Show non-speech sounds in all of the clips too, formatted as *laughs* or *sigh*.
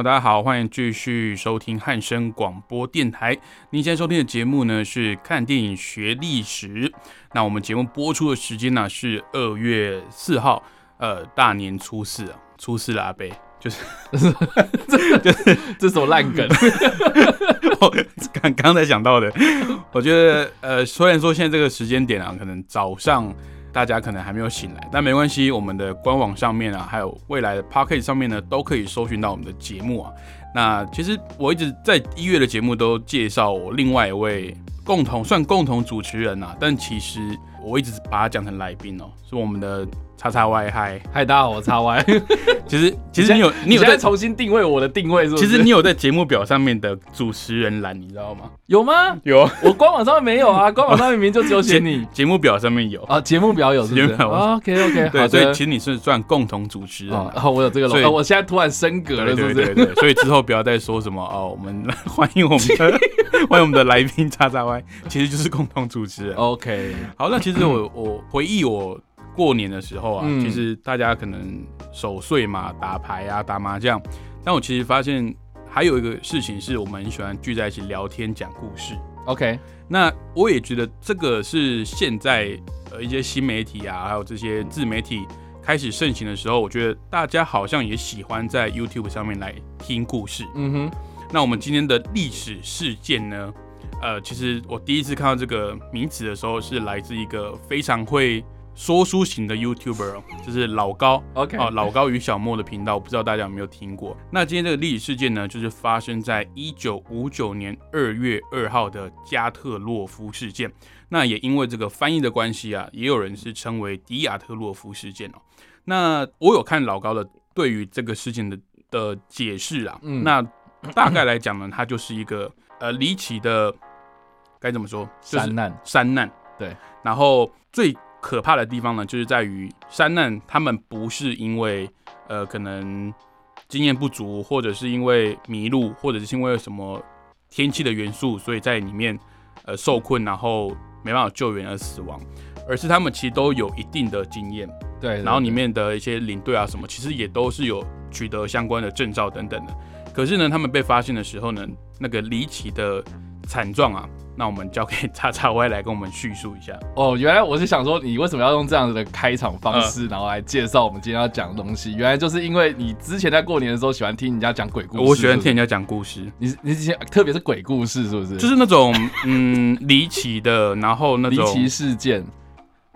友，大家好，欢迎继续收听汉声广播电台。您现在收听的节目呢是看电影学历史。那我们节目播出的时间呢是二月四号，呃，大年初四啊，初四啦，阿贝，就是这 *laughs* 就是 *laughs* 这什么烂梗？*laughs* 我刚刚才想到的。我觉得，呃，虽然说现在这个时间点啊，可能早上。大家可能还没有醒来，但没关系，我们的官网上面啊，还有未来的 p o c k e t 上面呢，都可以搜寻到我们的节目啊。那其实我一直在一月的节目都介绍我另外一位共同算共同主持人啊，但其实我一直把他讲成来宾哦，是我们的。叉叉 Y 嗨嗨，大家好，我叉 Y。*laughs* 其实其实你有你有在重新定位我的定位是？其实你有在节目表上面的主持人栏，你知道吗？有吗？有，我官网上面没有啊，*laughs* 官网上面明明就只有写你。节目表上面有啊，节目表有是不是？OK OK，对，所以其实你是算共同主持人。哦，我有这个了，我现在突然升格了，是不是？对对，所以之后不要再说什么哦，我们 *laughs* 欢迎我们的欢迎我们的来宾叉叉 Y，其实就是共同主持人。OK，好，那其实我我回忆我。过年的时候啊，其实大家可能守岁嘛，打牌啊，打麻将。但我其实发现还有一个事情，是我们很喜欢聚在一起聊天讲故事。OK，那我也觉得这个是现在呃一些新媒体啊，还有这些自媒体开始盛行的时候，我觉得大家好像也喜欢在 YouTube 上面来听故事。嗯哼，那我们今天的历史事件呢？呃，其实我第一次看到这个名词的时候，是来自一个非常会。说书型的 YouTuber 就是老高，OK 哦，老高与小莫的频道，我不知道大家有没有听过。那今天这个历史事件呢，就是发生在一九五九年二月二号的加特洛夫事件。那也因为这个翻译的关系啊，也有人是称为迪亚特洛夫事件哦。那我有看老高的对于这个事件的的解释啊，那大概来讲呢，它就是一个呃离奇的，该怎么说？山难，山难，对。然后最可怕的地方呢，就是在于山难，他们不是因为呃可能经验不足，或者是因为迷路，或者是因为什么天气的元素，所以在里面呃受困，然后没办法救援而死亡，而是他们其实都有一定的经验，对，然后里面的一些领队啊什么，其实也都是有取得相关的证照等等的。可是呢，他们被发现的时候呢，那个离奇的惨状啊。那我们交给叉叉 Y 来跟我们叙述一下哦。原来我是想说，你为什么要用这样子的开场方式，然后来介绍我们今天要讲的东西？原来就是因为你之前在过年的时候喜欢听人家讲鬼故事。我喜欢听人家讲故事。你你之前特别是鬼故事，是不是？就是那种嗯 *laughs* 离奇的，然后那种离奇事件、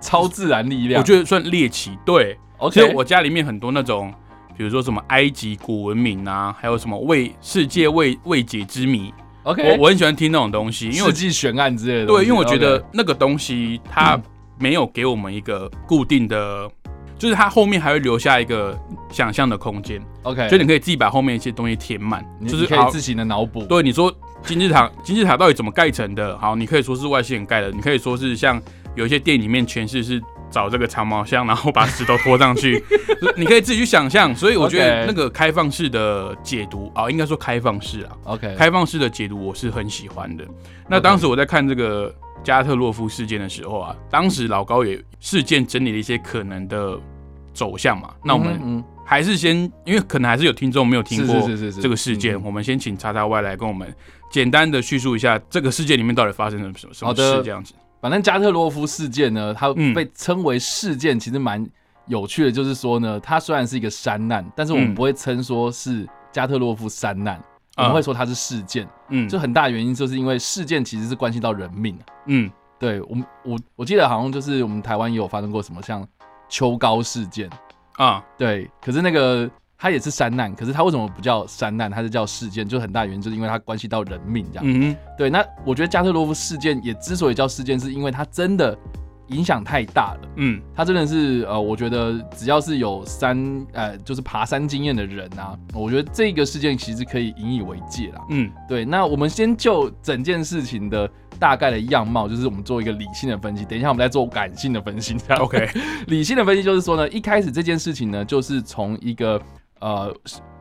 超自然力量，我觉得算猎奇。对，OK。我家里面很多那种，比如说什么埃及古文明啊，还有什么未世界未未解之谜。OK，我我很喜欢听那种东西，因为世纪悬案之类的。对，因为我觉得那个东西它没有给我们一个固定的，就是它后面还会留下一个想象的空间。OK，所以你可以自己把后面一些东西填满，就是可以自行的脑补。对，你说金字塔，金字塔到底怎么盖成的？好，你可以说是外星人盖的，你可以说是像有一些电影里面诠释是。找这个长毛象，然后把石头拖上去，*laughs* 你可以自己去想象。所以我觉得那个开放式的解读啊，应该说开放式啊，OK，开放式的解读我是很喜欢的。那当时我在看这个加特洛夫事件的时候啊，当时老高也事件整理了一些可能的走向嘛。那我们还是先，因为可能还是有听众没有听过这个事件，我们先请叉叉 Y 来跟我们简单的叙述一下这个事件里面到底发生了什么什么事这样子。反正加特洛夫事件呢，它被称为事件，其实蛮有趣的。就是说呢，它虽然是一个山难，但是我们不会称说是加特洛夫山难，我们会说它是事件。嗯，就很大原因就是因为事件其实是关系到人命。嗯，对我们我我记得好像就是我们台湾也有发生过什么像秋高事件啊，对，可是那个。它也是山难，可是它为什么不叫山难？它是叫事件，就很大原因就是因为它关系到人命这样。嗯对，那我觉得加特罗夫事件也之所以叫事件，是因为它真的影响太大了。嗯，他真的是呃，我觉得只要是有山呃，就是爬山经验的人啊，我觉得这个事件其实可以引以为戒啦。嗯，对。那我们先就整件事情的大概的样貌，就是我们做一个理性的分析。等一下我们再做感性的分析。OK，*laughs* 理性的分析就是说呢，一开始这件事情呢，就是从一个呃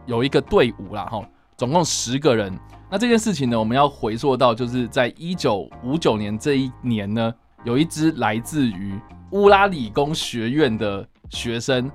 有一个队伍啦，哈，总共十个人。那这件事情呢，我们要回溯到就是在一九五九年这一年呢。有一支来自于乌拉理工学院的学生，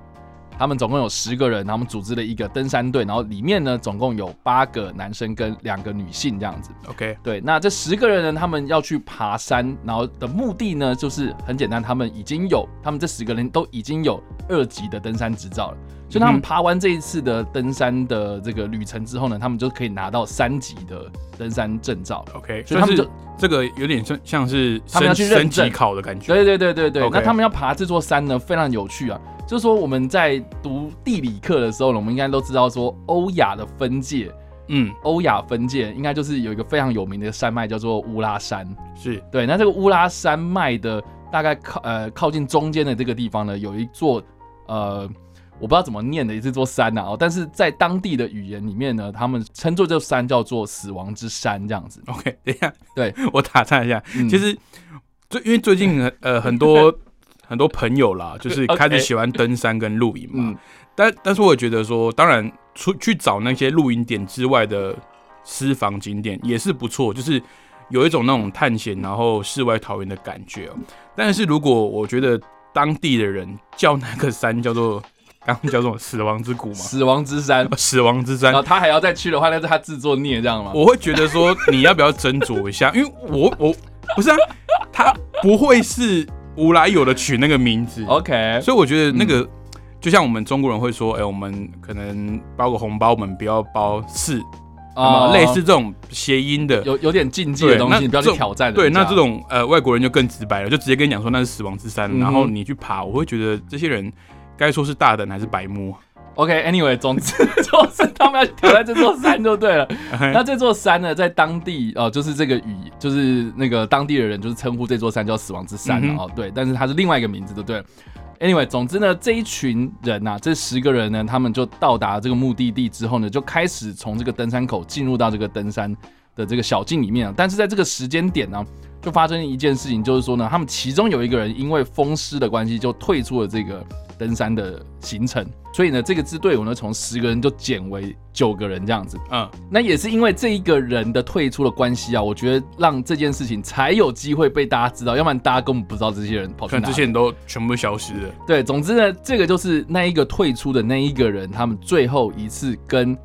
他们总共有十个人，他们组织了一个登山队，然后里面呢总共有八个男生跟两个女性这样子。OK，对，那这十个人呢，他们要去爬山，然后的目的呢就是很简单，他们已经有，他们这十个人都已经有二级的登山执照了。所以他们爬完这一次的登山的这个旅程之后呢，他们就可以拿到三级的登山证照。OK，所以他们就这个有点像像是他们要去升级考的感觉。对对对对对。那他们要爬这座山呢，非常有趣啊。就是说我们在读地理课的时候呢，我们应该都知道说欧亚的分界，嗯，欧亚分界应该就是有一个非常有名的山脉叫做乌拉山。是对。那这个乌拉山脉的大概靠呃靠近中间的这个地方呢，有一座呃。我不知道怎么念的也是座山呐哦，但是在当地的语言里面呢，他们称作这座山叫做死亡之山这样子。OK，等一下，对 *laughs* 我打岔一下，其实最因为最近呃很多 *laughs* 很多朋友啦，就是开始喜欢登山跟露营嘛，但但是我也觉得说，当然出去找那些露营点之外的私房景点也是不错，就是有一种那种探险然后世外桃源的感觉哦。但是如果我觉得当地的人叫那个山叫做叫什么死亡之谷嘛？死亡之山，死亡之山。然后他还要再去的话，那是他自作孽，这样吗？我会觉得说，你要不要斟酌一下？因为我我不是啊，他不会是无来由的取那个名字。OK，所以我觉得那个就像我们中国人会说，哎，我们可能包个红包，我们不要包四啊，类似这种谐音的，有有点禁忌的东西，你不要去挑战。对，那这种呃外国人就更直白了，就直接跟你讲说那是死亡之山，然后你去爬，我会觉得这些人。该说是大等还是白摸？OK，Anyway，总之 *laughs* 就是他们要挑战这座山就对了。*laughs* 那这座山呢，在当地哦，就是这个语，就是那个当地的人就是称呼这座山叫死亡之山哦，对。但是它是另外一个名字，就对了。Anyway，总之呢，这一群人呐，这十个人呢，他们就到达这个目的地之后呢，就开始从这个登山口进入到这个登山的这个小径里面。但是在这个时间点呢，就发生一件事情，就是说呢，他们其中有一个人因为风湿的关系，就退出了这个。登山的行程，所以呢，这个支队伍呢，从十个人就减为九个人这样子。嗯，那也是因为这一个人的退出的关系啊，我觉得让这件事情才有机会被大家知道，要不然大家根本不知道这些人跑去哪。这些人都全部消失了。对，总之呢，这个就是那一个退出的那一个人，他们最后一次跟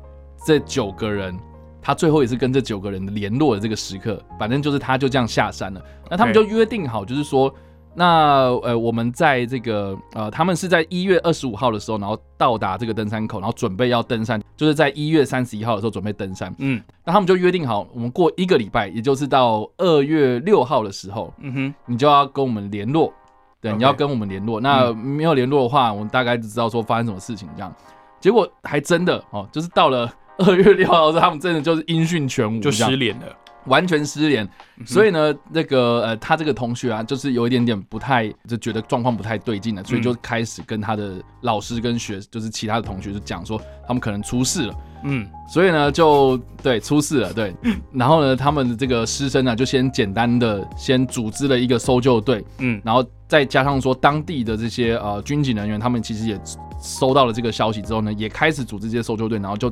这九个人，他最后也是跟这九个人联络的这个时刻，反正就是他就这样下山了。那他们就约定好，就是说。那呃，我们在这个呃，他们是在一月二十五号的时候，然后到达这个登山口，然后准备要登山，就是在一月三十一号的时候准备登山。嗯，那他们就约定好，我们过一个礼拜，也就是到二月六号的时候，嗯哼，你就要跟我们联络，对，你要跟我们联络。那没有联络的话，我们大概就知道说发生什么事情这样。结果还真的哦，就是到了二月六号的时候，他们真的就是音讯全无，就失联了。完全失联，所以呢，那个呃，他这个同学啊，就是有一点点不太，就觉得状况不太对劲了，所以就开始跟他的老师跟学，就是其他的同学就讲说，他们可能出事了，嗯，所以呢，就对出事了，对，*laughs* 然后呢，他们的这个师生呢，就先简单的先组织了一个搜救队，嗯，然后再加上说当地的这些呃军警人员，他们其实也收到了这个消息之后呢，也开始组织这些搜救队，然后就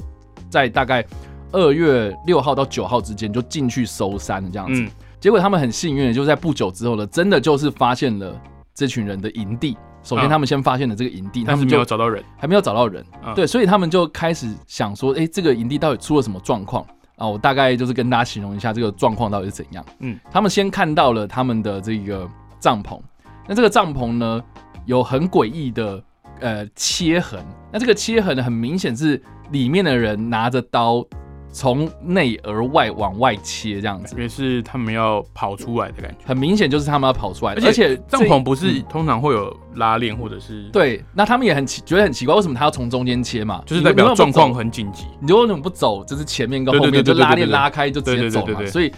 在大概。二月六号到九号之间就进去搜山这样子，结果他们很幸运的就在不久之后呢，真的就是发现了这群人的营地。首先他们先发现了这个营地，但是没有找到人，还没有找到人。对，所以他们就开始想说，哎，这个营地到底出了什么状况啊？我大概就是跟大家形容一下这个状况到底是怎样。嗯，他们先看到了他们的这个帐篷，那这个帐篷呢有很诡异的呃切痕，那这个切痕呢很明显是里面的人拿着刀。从内而外往外切，这样子，也是他们要跑出来的感觉。很明显就是他们要跑出来，而且帐篷不是通常会有拉链或者是？对，那他们也很奇，觉得很奇怪，为什么他要从中间切嘛？就是代表状况很紧急。你为什么不走？就是前面跟后面就拉链拉开就直接走嘛？所以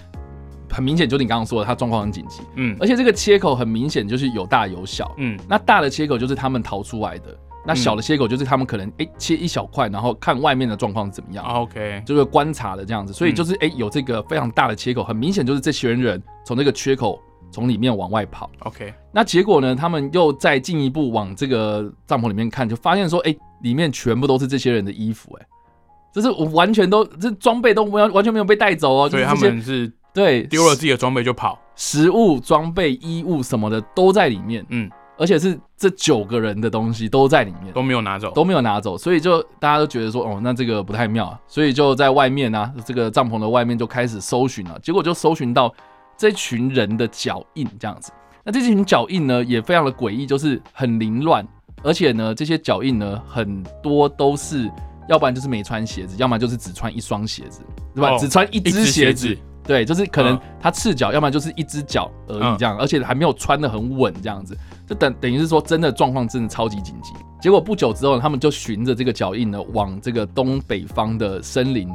很明显就是你刚刚说的，他状况很紧急，嗯，而且这个切口很明显就是有大有小，嗯，那大的切口就是他们逃出来的，那小的切口就是他们可能哎切一小块，然后看外面的状况怎么样，OK，就是观察的这样子，所以就是哎有这个非常大的切口，很明显就是这些人从这个缺口从里面往外跑，OK，那结果呢，他们又再进一步往这个帐篷里面看，就发现说哎里面全部都是这些人的衣服，哎。就是我完全都这装备都没有完全没有被带走哦，所以他们是对丢了自己的装备就跑，食物、装备、衣物什么的都在里面，嗯，而且是这九个人的东西都在里面，都没有拿走，都没有拿走，所以就大家都觉得说，哦，那这个不太妙啊，所以就在外面呢，这个帐篷的外面就开始搜寻了，结果就搜寻到这群人的脚印这样子，那这群脚印呢也非常的诡异，就是很凌乱，而且呢这些脚印呢很多都是。要不然就是没穿鞋子，要么就是只穿一双鞋子，对吧？只穿一只鞋子，对，就是可能他赤脚，要么就是一只脚而已这样，而且还没有穿的很稳这样子，就等等于是说真的状况真的超级紧急。结果不久之后，他们就循着这个脚印呢，往这个东北方的森林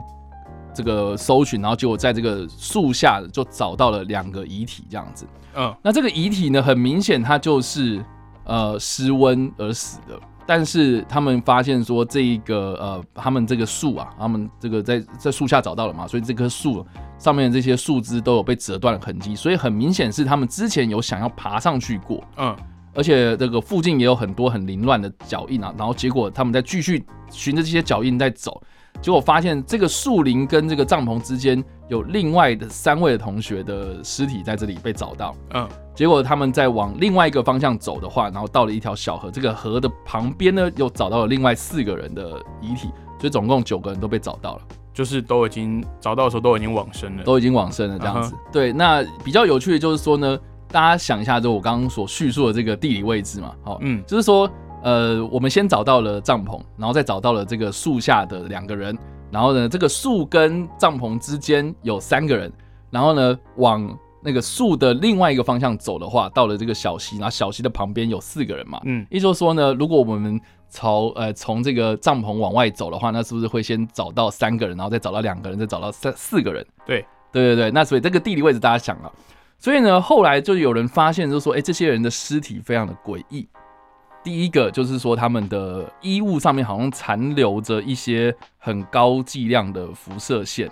这个搜寻，然后结果在这个树下就找到了两个遗体这样子。嗯，那这个遗体呢，很明显它就是呃失温而死的。但是他们发现说，这一个呃，他们这个树啊，他们这个在在树下找到了嘛，所以这棵树上面的这些树枝都有被折断的痕迹，所以很明显是他们之前有想要爬上去过，嗯，而且这个附近也有很多很凌乱的脚印啊，然后结果他们在继续循着这些脚印在走。结果发现这个树林跟这个帐篷之间有另外的三位的同学的尸体在这里被找到。嗯，结果他们在往另外一个方向走的话，然后到了一条小河，这个河的旁边呢又找到了另外四个人的遗体，所以总共九个人都被找到了，就是都已经找到的时候都已经往生了，都已经往生了这样子。对，那比较有趣的就是说呢，大家想一下，就我刚刚所叙述的这个地理位置嘛，好，嗯，就是说。呃，我们先找到了帐篷，然后再找到了这个树下的两个人，然后呢，这个树跟帐篷之间有三个人，然后呢，往那个树的另外一个方向走的话，到了这个小溪，然后小溪的旁边有四个人嘛，嗯，也就是说呢，如果我们朝呃从这个帐篷往外走的话，那是不是会先找到三个人，然后再找到两个人，再找到三四个人？对，对对对，那所以这个地理位置大家想了，所以呢，后来就有人发现，就是说，哎，这些人的尸体非常的诡异。第一个就是说，他们的衣物上面好像残留着一些很高剂量的辐射线。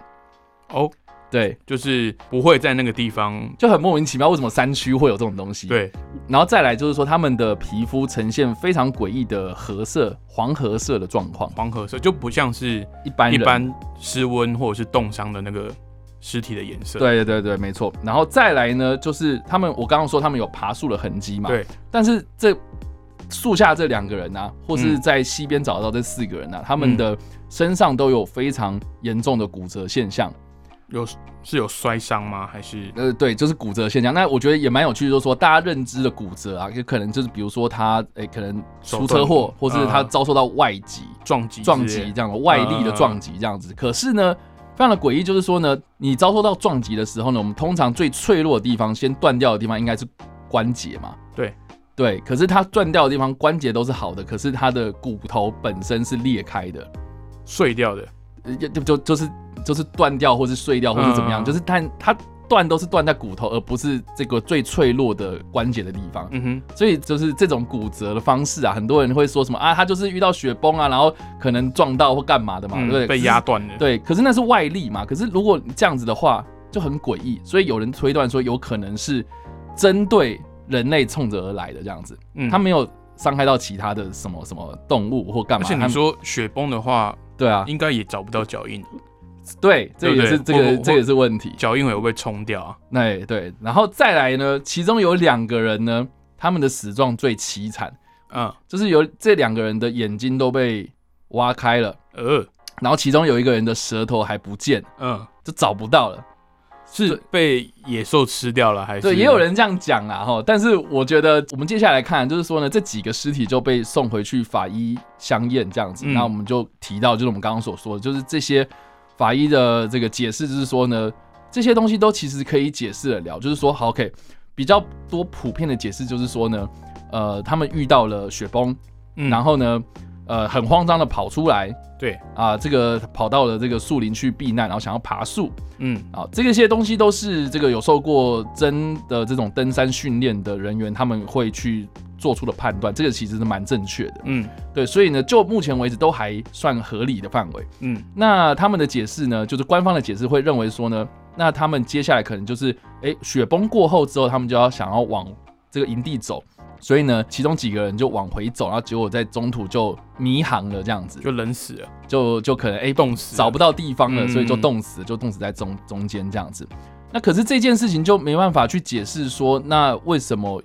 哦，对，就是不会在那个地方，就很莫名其妙，为什么山区会有这种东西？对，然后再来就是说，他们的皮肤呈现非常诡异的褐色、黄褐色的状况。黄褐色就不像是一般一般失温或者是冻伤的那个尸体的颜色。对对对，没错。然后再来呢，就是他们，我刚刚说他们有爬树的痕迹嘛？对，但是这。树下这两个人呢，或是在溪边找到这四个人呢，他们的身上都有非常严重的骨折现象。有是有摔伤吗？还是呃，对，就是骨折现象。那我觉得也蛮有趣的，就是说大家认知的骨折啊，也可能就是比如说他诶，可能出车祸，或是他遭受到外击撞击、撞击这样的外力的撞击这样子。可是呢，非常的诡异，就是说呢，你遭受到撞击的时候呢，我们通常最脆弱的地方，先断掉的地方应该是关节嘛？对。对，可是它断掉的地方关节都是好的，可是它的骨头本身是裂开的，碎掉的，就就就是就是断掉或是碎掉或是怎么样，就是它它断都是断在骨头，而不是这个最脆弱的关节的地方。嗯哼，所以就是这种骨折的方式啊，很多人会说什么啊，他就是遇到雪崩啊，然后可能撞到或干嘛的嘛，对不对？被压断的。对，可是那是外力嘛，可是如果这样子的话就很诡异，所以有人推断说有可能是针对。人类冲着而来的这样子，嗯，他没有伤害到其他的什么什么动物或干嘛。而且你说雪崩的话，对啊，应该也找不到脚印。对，这也是这个这也是问题。脚印会不会冲掉啊？那对，然后再来呢，其中有两个人呢，他们的死状最凄惨，嗯，就是有这两个人的眼睛都被挖开了，呃，然后其中有一个人的舌头还不见，嗯，就找不到了。是被野兽吃掉了还是？对，也有人这样讲啊，哈。但是我觉得我们接下来看，就是说呢，这几个尸体就被送回去法医相验这样子。那我们就提到，就是我们刚刚所说的，就是这些法医的这个解释，就是说呢，这些东西都其实可以解释得了。就是说，好，OK，比较多普遍的解释就是说呢，呃，他们遇到了雪崩，然后呢，呃很慌张的跑出来，对。啊，这个跑到了这个树林去避难，然后想要爬树，嗯，啊，这个些东西都是这个有受过真的这种登山训练的人员，他们会去做出的判断，这个其实是蛮正确的，嗯。对，所以呢，就目前为止都还算合理的范围。嗯。那他们的解释呢，就是官方的解释会认为说呢，那他们接下来可能就是，哎，雪崩过后之后，他们就要想要往这个营地走，所以呢，其中几个人就往回走，然后结果在中途就迷航了，这样子，就冷死了，就就可能哎冻死，找不到地方了，嗯所以就冻死，就冻死在中中间这样子。那可是这件事情就没办法去解释说，那为什么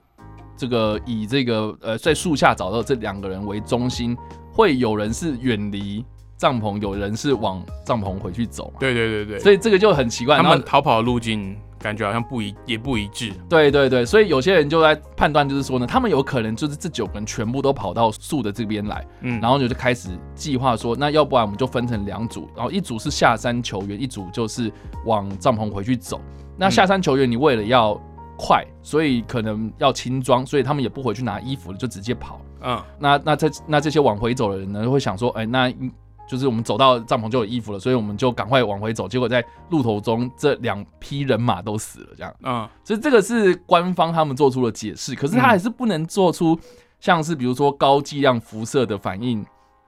这个以这个呃在树下找到这两个人为中心，会有人是远离帐篷，有人是往帐篷回去走？对对对对，所以这个就很奇怪。他们逃跑的路径感觉好像不一，也不一致。对对对，所以有些人就在判断，就是说呢，他们有可能就是这九个人全部都跑到树的这边来，嗯，然后就就开始计划说，那要不然我们就分成两组，然后一组是下山球员，一组就是往帐篷回去走。那下山球员，你为了要快，所以可能要轻装，所以他们也不回去拿衣服了，就直接跑。嗯那那这那这些往回走的人呢，会想说，哎，那应就是我们走到帐篷就有衣服了，所以我们就赶快往回走。结果在路途中，这两批人马都死了，这样。嗯，所以这个是官方他们做出了解释，可是他还是不能做出像是比如说高剂量辐射的反应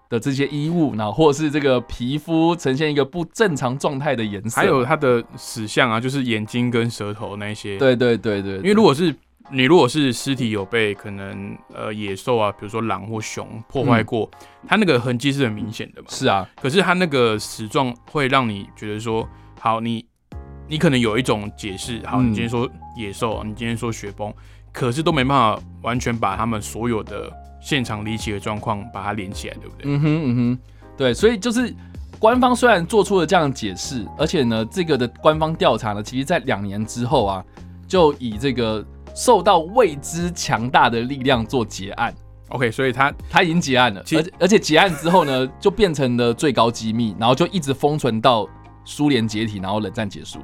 的这些衣物，然后或是这个皮肤呈现一个不正常状态的颜色。还有他的死相啊，就是眼睛跟舌头那些。，对对对对，因为如果是你如果是尸体有被可能呃野兽啊，比如说狼或熊破坏过，它那个痕迹是很明显的嘛。是啊，可是它那个死状会让你觉得说，好，你你可能有一种解释，好，嗯你今天说野兽，你今天说雪崩，可是都没办法完全把他们所有的现场离奇的状况把它连起来，对不对？嗯哼嗯哼，对，所以就是官方虽然做出了这样的解释，而且呢，这个的官方调查呢，其实在两年之后啊，就以这个受到未知强大的力量做结案。OK，所以他他已经结案了，其而且而且结案之后呢，就变成了最高机密，然后就一直封存到苏联解体，然后冷战结束。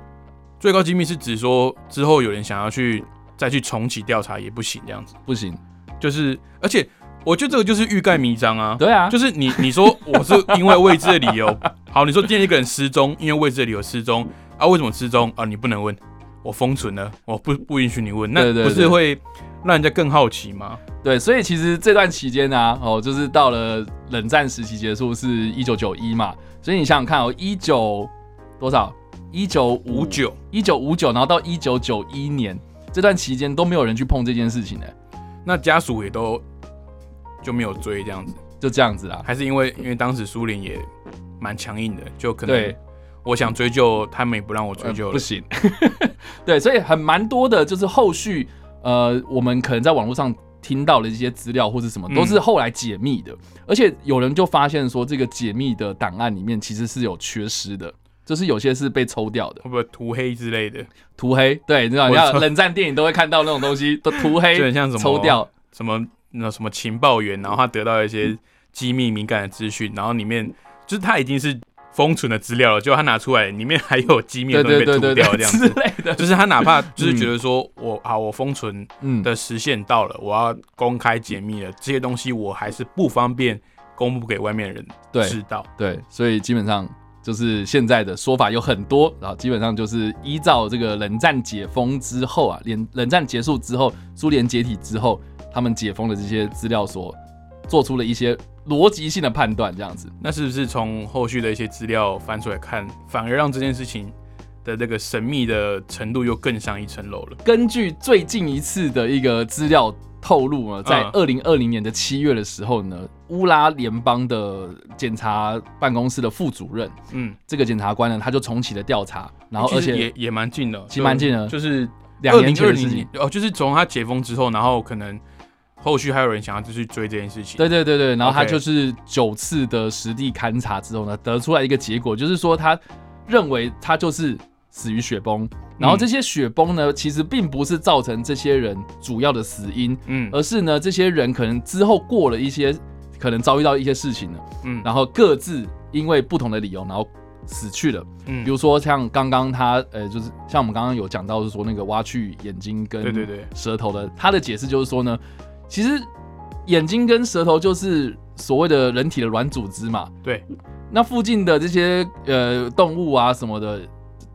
最高机密是指说之后有人想要去再去重启调查也不行，这样子，不行，就是而且我觉得这个就是欲盖弥彰啊。对啊，就是你你说我是因为未知的理由，好，你说今天一个人失踪，因为未知的理由失踪啊，为什么失踪啊？你不能问，我封存了，我不不允许你问，那不是会让人家更好奇吗？对，所以其实这段期间呢、哦，就是到了冷战时期结束是一九九一嘛，所以你想想看哦，一九多少？一九五九，一九五九，然后到一九九一年这段期间都没有人去碰这件事情呢，那家属也都就没有追这样子，就这样子啦。还是因为因为当时苏联也蛮强硬的，就可能对，我想追究，他们也不让我追呃究了。不行。*laughs* 对，所以很蛮多的，就是后续呃，我们可能在网络上听到的一些资料或是什么，嗯都是后来解密的。而且有人就发现说，这个解密的档案里面其实是有缺失的，就是有些是被抽掉的，会不会涂黑之类的？涂黑。对，你知道，你我操看冷战电影都会看到那种东西，都 *laughs* 涂黑就很像什么抽掉。什么那什么情报员，然后他得到一些机密敏感的资讯，然后里面就是他已经是封存的资料了，结果他拿出来，里面还有机密的对东西被涂掉，这样之。类的，就是他哪怕就是觉得说我啊，我封存嗯，的时限到了，我要公开解密了，这些东西我还是不方便公布给外面人对知道。对，所以基本上就是现在的说法有很多，然后基本上就是依照这个冷战解封之后啊，冷冷战结束之后，苏联解体之后，他们解封的这些资料所做出了一些逻辑性的判断，这样子。那是不是从后续的一些资料翻出来看，反而让这件事情的这个神秘的程度又更上一层楼了？根据最近一次的一个资料透露呢，在嗯二零二零年的七月的时候呢，乌拉联邦的检察办公室的副主任，嗯，这个检察官呢，他就重启了调查，然后而且实也也蛮近的，其实蛮近的就就是两年前二的事情年。哦，就是从他解封之后，然后可能后续还有人想要继续追这件事情。对对对对，然后他就是九次的实地勘察之后呢，得出来一个结果，就是说他认为他就是死于雪崩，然后这些雪崩呢，其实并不是造成这些人主要的死因，嗯。而是呢这些人可能之后过了一些，可能遭遇到一些事情了，嗯。然后各自因为不同的理由，然后死去了。嗯。比如说像刚刚他呃，就是像我们刚刚有讲到，是说那个挖去眼睛跟对对对。舌头的，他的解释就是说呢，其实眼睛跟舌头就是所谓的人体的软组织嘛。对。那附近的这些呃动物啊什么的，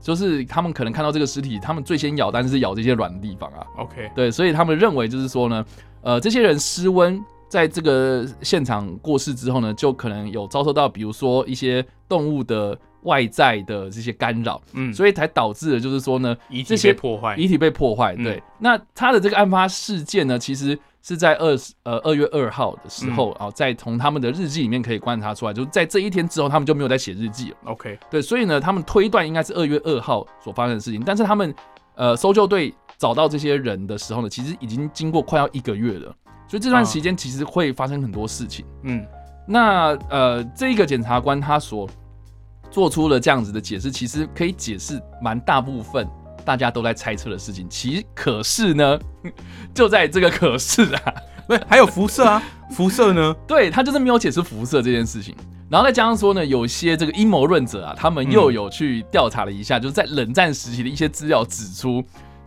就是他们可能看到这个尸体，他们最先咬，但是咬这些软的地方啊。OK。对，所以他们认为就是说呢，呃，这些人失温。在这个现场过世之后呢，就可能有遭受到，比如说一些动物的外在的这些干扰，嗯，所以才导致了就是说呢，遗体被破坏，遗体被破坏。对，那他的这个案发事件呢，其实是在二呃二月二号的时候啊，在从他们的日记里面可以观察出来，就是在这一天之后，他们就没有再写日记了。OK，对，所以呢，他们推断应该是二月二号所发生的事情，但是他们呃搜救队找到这些人的时候呢，其实已经经过快要一个月了。所以这段时间其实会发生很多事情。嗯，那呃，这个检察官他所做出了这样子的解释，其实可以解释蛮大部分大家都在猜测的事情。其实可是呢，*laughs* 就在这个可是啊，*laughs* 不还有辐射啊？辐射呢？对他就是没有解释辐射这件事情。然后再加上说呢，有些这个阴谋论者啊，他们又有去调查了一下，就是在冷战时期的一些资料指出。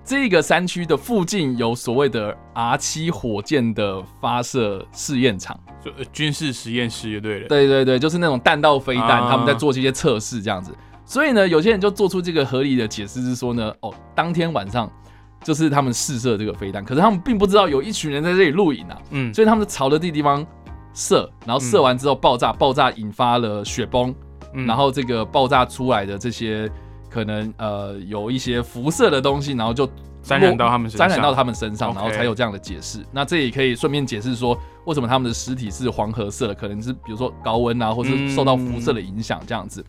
这个山区的附近有所谓的 R 七火箭的发射试验场，就军事实验室就对了。对对对，就是那种弹道飞弹，他们在做这些测试这样子。所以呢，有些人就做出这个合理的解释，是说呢，哦，当天晚上就是他们试射这个飞弹，可是他们并不知道有一群人在这里录影啊。嗯，所以他们朝着这地方射，然后射完之后爆炸，爆炸引发了雪崩，然后这个爆炸出来的这些。可能呃有一些辐射的东西，然后就沾染到他们身上，沾染到他们身上，然后才有这样的解释。那这也可以顺便解释说，为什么他们的尸体是黄褐色的，可能是比如说高温啊，或是受到辐射的影响这样子。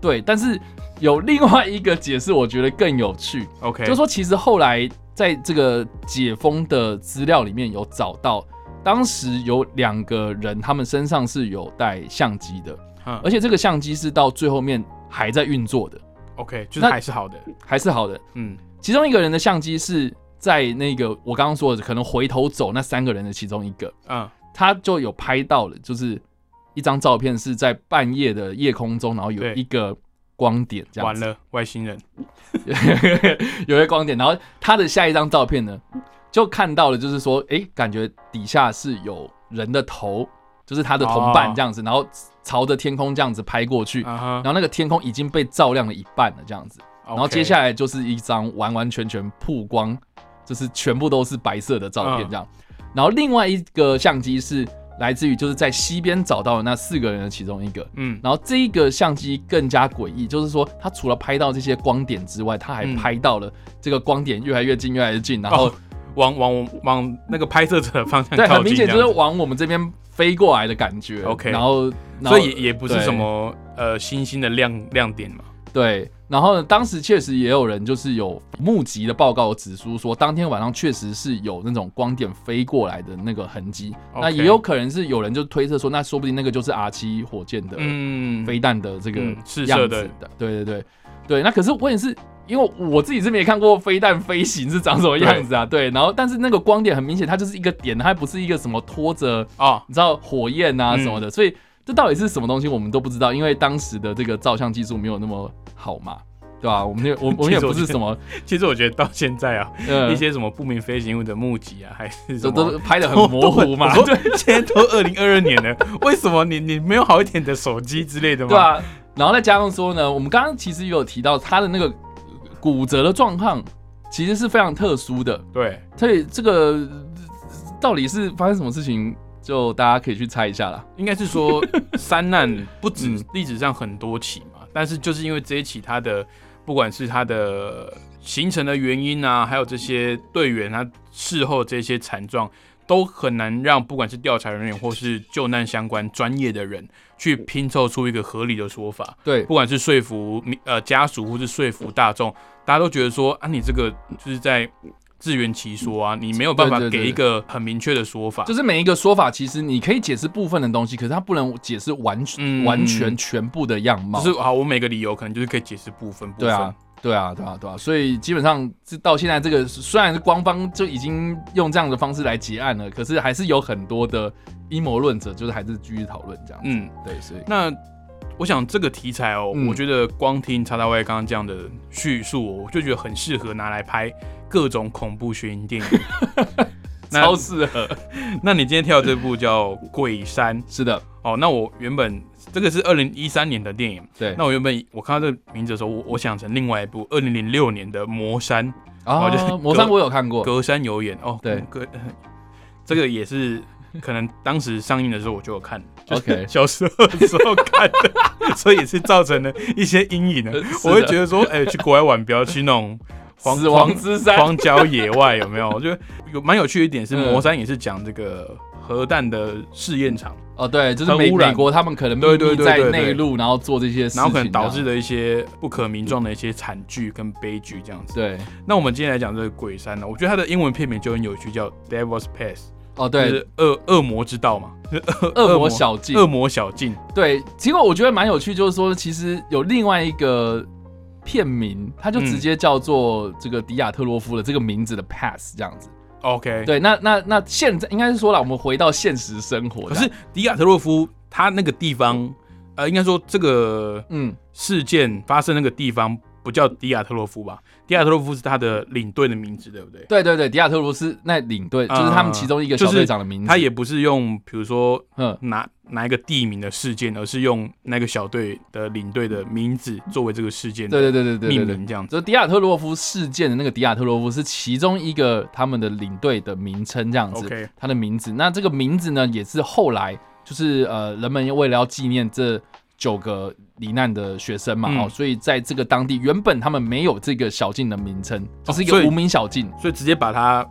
对，但是有另外一个解释，我觉得更有趣。OK，就是说其实后来在这个解封的资料里面有找到，当时有两个人，他们身上是有带相机的，而且这个相机是到最后面还在运作的。OK，就是还是好的，还是好的。嗯，其中一个人的相机是在那个我刚刚说的可能回头走那三个人的其中一个，嗯，他就有拍到了，就是一张照片是在半夜的夜空中，然后有一个光点，这样完了外星人，*laughs* 有一个光点，然后他的下一张照片呢，就看到了，就是说，哎，感觉底下是有人的头。就是他的同伴这样子，然后朝着天空这样子拍过去，然后那个天空已经被照亮了一半了这样子，然后接下来就是一张完完全全曝光，就是全部都是白色的照片这样。然后另外一个相机是来自于就是在西边找到的那四个人的其中一个，嗯，然后这一个相机更加诡异，就是说它除了拍到这些光点之外，它还拍到了这个光点越来越近，越来越近，然后往往往那个拍摄者的方向 *laughs* 对，很明显就是往我们这边。飞过来的感觉，OK，然后所以也不是什么呃星星的亮亮点嘛。对，然后呢，当时确实也有人就是有目击的报告指出说，当天晚上确实是有那种光点飞过来的那个痕迹。那也有可能是有人就推测说，那说不定那个就是 R 七火箭的飞弹的这个样子的。对对对。对，那可是问题是。因为我自己是没看过飞弹飞行是长什么样子啊，对，然后但是那个光点很明显，它就是一个点，它不是一个什么拖着啊，你知道火焰啊什么的，所以这到底是什么东西我们都不知道，因为当时的这个照相技术没有那么好嘛，对吧？我们也我我们也不是什么，其实我觉得到现在啊，一些什么不明飞行物的目击啊，还是都都拍的很模糊嘛，对，现在都二零二二年了，为什么你你没有好一点的手机之类的吗？对啊，然后再加上说呢，我们刚刚其实有提到他的那个。骨折的状况其实是非常特殊的，对，所以这个到底是发生什么事情，就大家可以去猜一下啦。应该是说 *laughs* 三难不止历史上很多起嘛，但是就是因为这一起，它的不管是它的形成的原因啊，还有这些队员他事后这些惨状。都很难让不管是调查人员或是救难相关专业的人去拼凑出一个合理的说法。对，不管是说服呃家属或是说服大众，大家都觉得说啊，你这个就是在自圆其说啊，你没有办法给一个很明确的说法。就是每一个说法，其实你可以解释部分的东西，可是它不能解释完完全全部的样貌。就是好，我每个理由可能就是可以解释部分。对啊。对啊，对啊，对啊，所以基本上这到现在这个虽然是官方就已经用这样的方式来结案了，可是还是有很多的阴谋论者，就是还是继续讨论这样。嗯，对，所以那我想这个题材哦，我觉得光听叉大卫刚刚这样的叙述，我就觉得很适合拿来拍各种恐怖悬疑电影。*laughs* 超适合。*laughs* 那你今天跳这部叫《鬼山》，是的。哦，那我原本这个是二零一三年的电影，对。那我原本我看到这个名字的时候，我我想成另外一部二零零六年的《魔山》哦，就是《魔山》，我有看过，隔山有眼哦。对，隔 *laughs* 这个也是可能当时上映的时候我就有看，OK，小时候的时候看的，所以也是造成了一些阴影 *laughs* 的。我会觉得说，哎，去国外玩不要去那种。死亡之山、荒郊野外有没有？我觉得有蛮有趣的一点是，魔山也是讲这个核弹的试验场哦，对，就是美美国他们可能秘密在内陆，然后做这些，然后可能导致的一些不可名状的一些惨剧跟悲剧这样子。对，那我们今天来讲这个鬼山呢，我觉得它的英文片名就很有趣，叫 Devil's Pass。哦，对，恶恶魔之道嘛，恶魔小径，恶魔小径。对，结果我觉得蛮有趣，就是说其实有另外一个。片名，它就直接叫做这个迪亚特洛夫的这个名字的 pass 这样子。OK，对，那那那现在应该是说了，我们回到现实生活。可是迪亚特洛夫他那个地方，呃，应该说这个嗯事件发生那个地方不叫迪亚特洛夫吧？迪亚特洛夫是他的领队的名字，对不对？对对对，迪亚特洛夫是那领队，就是他们其中一个小队长的名字。他也不是用，比如说，嗯，拿。哪一个地名的事件，而是用那个小队的领队的名字作为这个事件对对对对命名这样子。这迪亚特洛夫事件的那个迪亚特洛夫是其中一个他们的领队的名称这样子。他的名字，那这个名字呢，也是后来就是呃，人们为了要纪念这九个罹难的学生嘛，哦，所以在这个当地原本他们没有这个小径的名称，就是一个无名小径，所以直接把它。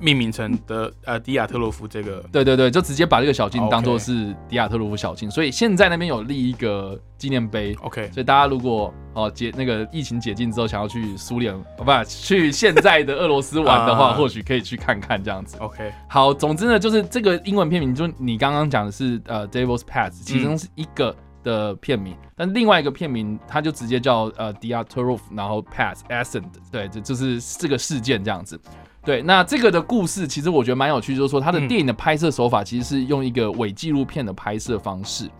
命名成的呃迪亚特洛夫这个，对对对，就直接把这个小径当做是迪亚特洛夫小径，所以现在那边有立一个纪念碑。OK，所以大家如果哦解那个疫情解禁之后想要去苏联，不去现在的俄罗斯玩的话，*laughs* 或许可以去看看这样子。OK，好，总之呢，就是这个英文片名，就你刚刚讲的是呃 Devil's Path，其中是一个的片名，但另外一个片名它就直接叫呃 d i a t r o f 然后 Pass Ascent，对，这就是这个事件这样子。对，那这个的故事其实我觉得蛮有趣，就是说他的电影的拍摄手法其实是用一个伪纪录片的拍摄方式，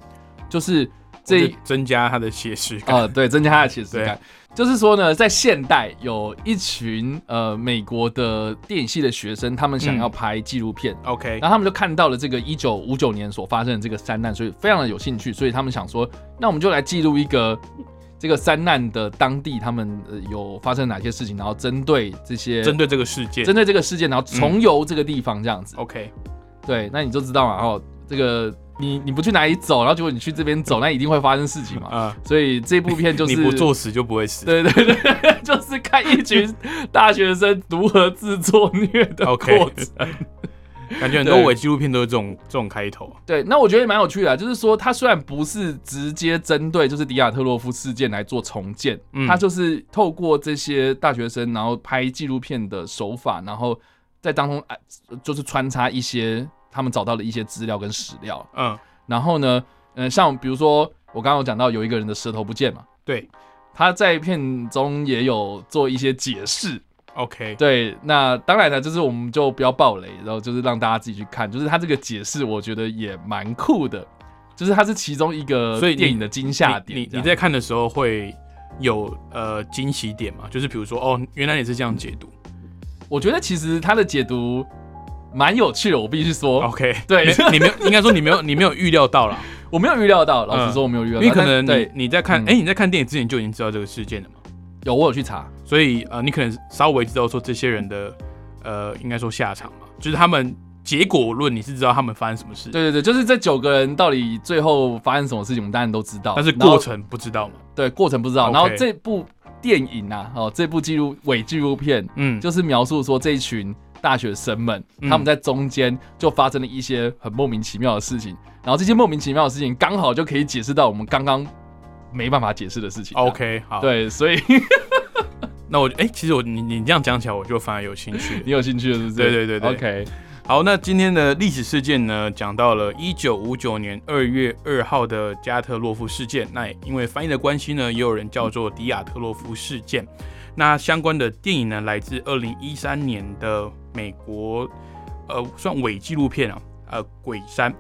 就是这增加他的写实感啊，对，增加他的写实感。就是说呢，在现代有一群呃美国的电影系的学生，他们想要拍纪录片，OK，然后他们就看到了这个一九五九年所发生的这个山难，所以非常的有兴趣，所以他们想说，那我们就来记录一个。这个三难的当地，他们有发生哪些事情？然后针对这些，*laughs* 针对这个事件，针对这个事件，然后重游这个地方，这样子。OK，对，那你就知道嘛。然后这个你你不去哪里走，然后结果你去这边走，那一定会发生事情嘛。啊，所以这部片就是 *laughs* 你不作死就不会死。对对对，*laughs* 就是看一群大学生如何自作虐的过程。*laughs* 感觉很多伪纪录片都是这种这种开头。对，那我觉得也蛮有趣的，就是说他虽然不是直接针对就是迪亚特洛夫事件来做重建，他就是透过这些大学生，然后拍纪录片的手法，然后在当中哎，就是穿插一些他们找到了一些资料跟史料。嗯，然后呢，嗯，像比如说我刚刚有讲到有一个人的舌头不见嘛，对，他在片中也有做一些解释。OK，对，那当然了，就是我们就不要暴雷，然后就是让大家自己去看，就是他这个解释，我觉得也蛮酷的，就是它是其中一个电影的惊吓点。你你在看的时候会有呃惊喜点嘛？就是比如说，哦，原来你是这样解读。我觉得其实他的解读蛮有趣的，我必须说。OK，对，你没有应该说你没有你没有预料到了，*laughs* 我没有预料到，老实说我没有预料，因为可能你你在看，哎，你在看电影之前就已经知道这个事件了吗？有，我有去查，所以呃，你可能稍微知道说这些人的呃，应该说下场嘛，就是他们结果论，你是知道他们发生什么事。对对对，就是这九个人到底最后发生什么事情，我们当然都知道，但是过程不知道嘛。对，过程不知道。然后这部电影啊，哦，这部纪录伪纪录片，嗯，就是描述说这一群大学生们，他们在中间就发生了一些很莫名其妙的事情，然后这些莫名其妙的事情刚好就可以解释到我们刚刚。没办法解释的事情。OK，好，对，所以 *laughs* 那我哎，其实我你你这样讲起来，我就反而有兴趣。*laughs* 你有兴趣是不是？对对对对。OK，好，那今天的历史事件呢，讲到了一九五九年二月二号的加特洛夫事件。那因为翻译的关系呢，也有人叫做迪亚特洛夫事件。那相关的电影呢，来自二零一三年的美国，呃，算伪纪录片啊，呃，鬼山。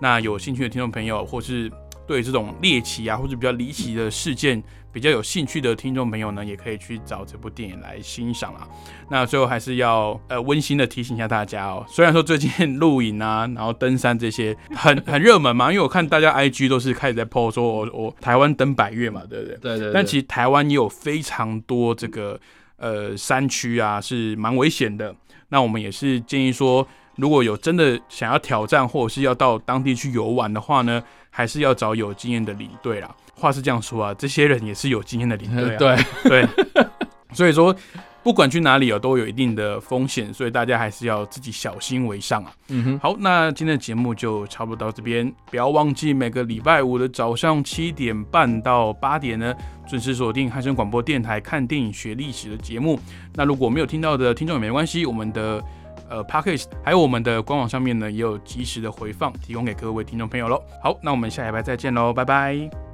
那有兴趣的听众朋友，或是对这种猎奇啊或者比较离奇的事件比较有兴趣的听众朋友呢，也可以去找这部电影来欣赏啊。那最后还是要呃温馨的提醒一下大家哦，虽然说最近露营啊，然后登山这些很 *laughs* 很热门嘛，因为我看大家 IG 都是开始在 po 说我我台湾登百越嘛，对不对？对对。但其实台湾也有非常多这个呃山区啊，是蛮危险的。那我们也是建议说，如果有真的想要挑战或者是要到当地去游玩的话呢，还是要找有经验的领队啦。话是这样说啊，这些人也是有经验的领队啊。*laughs* 对对，所以说不管去哪里哦，都有一定的风险，所以大家还是要自己小心为上啊。嗯哼，好，那今天的节目就差不多到这边，不要忘记每个礼拜五的早上七点半到八点呢，准时锁定汉声广播电台看电影学历史的节目。那如果没有听到的听众也没关系，我们的。呃 p a c k a g e 还有我们的官网上面呢，也有及时的回放提供给各位听众朋友喽。好，那我们下礼拜再见喽，拜拜。